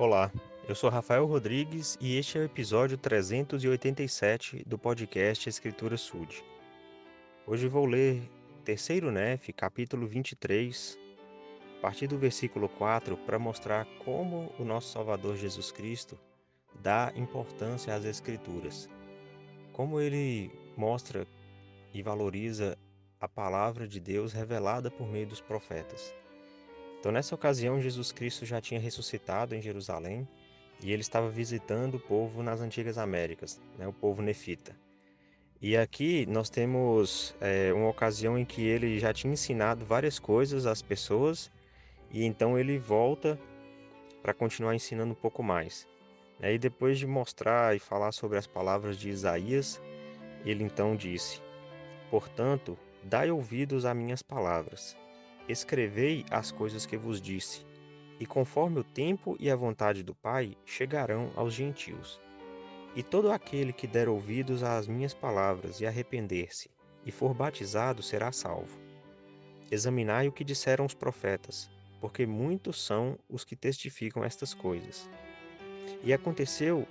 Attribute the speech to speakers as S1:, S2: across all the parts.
S1: Olá, eu sou Rafael Rodrigues e este é o episódio 387 do podcast Escritura Sud. Hoje vou ler terceiro NEF, capítulo 23, a partir do versículo 4, para mostrar como o nosso Salvador Jesus Cristo dá importância às Escrituras. Como ele mostra e valoriza a palavra de Deus revelada por meio dos profetas. Então, nessa ocasião, Jesus Cristo já tinha ressuscitado em Jerusalém e ele estava visitando o povo nas antigas Américas, né, o povo nefita. E aqui nós temos é, uma ocasião em que ele já tinha ensinado várias coisas às pessoas e então ele volta para continuar ensinando um pouco mais. E depois de mostrar e falar sobre as palavras de Isaías, ele então disse: Portanto, dai ouvidos a minhas palavras Escrevei as coisas que vos disse, e conforme o tempo e a vontade do Pai chegarão aos gentios. E todo aquele que der ouvidos às minhas palavras e arrepender-se, e for batizado, será salvo. Examinai o que disseram os profetas, porque muitos são os que testificam estas coisas. E aconteceu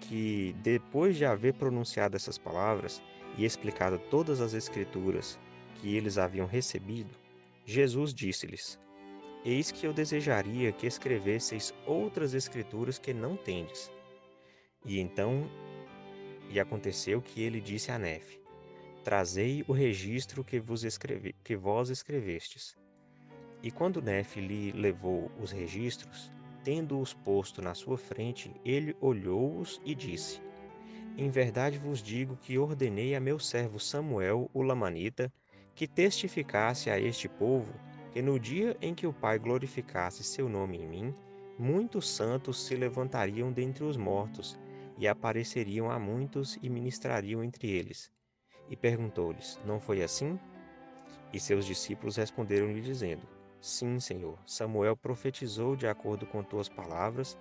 S1: que, depois de haver pronunciado essas palavras e explicado todas as Escrituras que eles haviam recebido, Jesus disse-lhes: Eis que eu desejaria que escrevesseis outras escrituras que não tendes. E então, e aconteceu que ele disse a Nefe: Trazei o registro que vos escreve, que vós escrevestes. E quando Nefe lhe levou os registros, tendo-os posto na sua frente, ele olhou-os e disse: Em verdade vos digo que ordenei a meu servo Samuel, o Lamanita, que testificasse a este povo que no dia em que o Pai glorificasse seu nome em mim, muitos santos se levantariam dentre os mortos e apareceriam a muitos e ministrariam entre eles. E perguntou-lhes: Não foi assim? E seus discípulos responderam-lhe, dizendo: Sim, Senhor. Samuel profetizou de acordo com tuas palavras,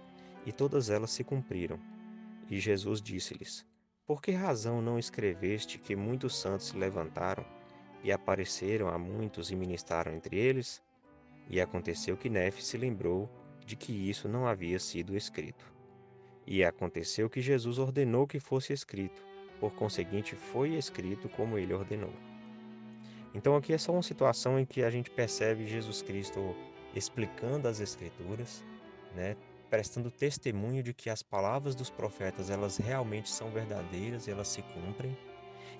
S1: e todas elas se cumpriram. E Jesus disse-lhes: Por que razão não escreveste que muitos santos se levantaram e apareceram a muitos e ministraram entre eles? E aconteceu que Nefe se lembrou de que isso não havia sido escrito. E aconteceu que Jesus ordenou que fosse escrito, por conseguinte foi escrito como ele ordenou. Então aqui é só uma situação em que a gente percebe Jesus Cristo explicando as escrituras, né, prestando testemunho de que as palavras dos profetas elas realmente são verdadeiras, elas se cumprem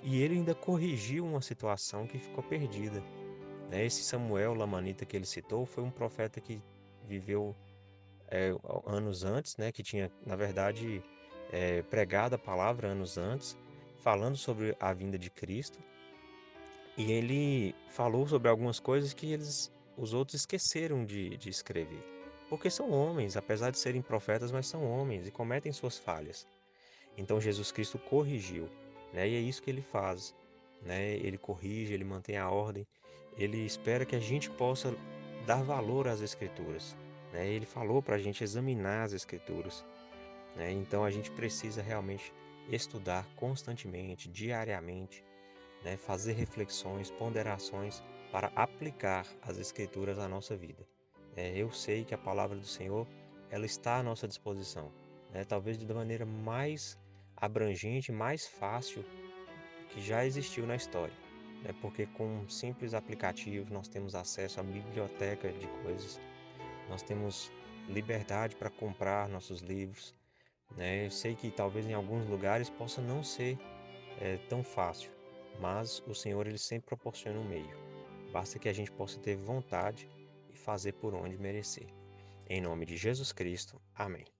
S1: e ele ainda corrigiu uma situação que ficou perdida. Né? Esse Samuel Lamanita que ele citou foi um profeta que viveu é, anos antes, né? que tinha, na verdade, é, pregado a palavra anos antes, falando sobre a vinda de Cristo. E ele falou sobre algumas coisas que eles, os outros esqueceram de, de escrever. Porque são homens, apesar de serem profetas, mas são homens e cometem suas falhas. Então Jesus Cristo corrigiu. Né? E é isso que ele faz. Né? Ele corrige, ele mantém a ordem, ele espera que a gente possa dar valor às Escrituras. Né? Ele falou para a gente examinar as Escrituras. Né? Então a gente precisa realmente estudar constantemente, diariamente, né? fazer reflexões, ponderações para aplicar as Escrituras à nossa vida. É, eu sei que a palavra do Senhor ela está à nossa disposição, né? talvez de maneira mais abrangente, mais fácil que já existiu na história. Né? Porque com um simples aplicativo nós temos acesso à biblioteca de coisas, nós temos liberdade para comprar nossos livros. Né? Eu sei que talvez em alguns lugares possa não ser é, tão fácil, mas o Senhor ele sempre proporciona um meio. Basta que a gente possa ter vontade e fazer por onde merecer. Em nome de Jesus Cristo. Amém.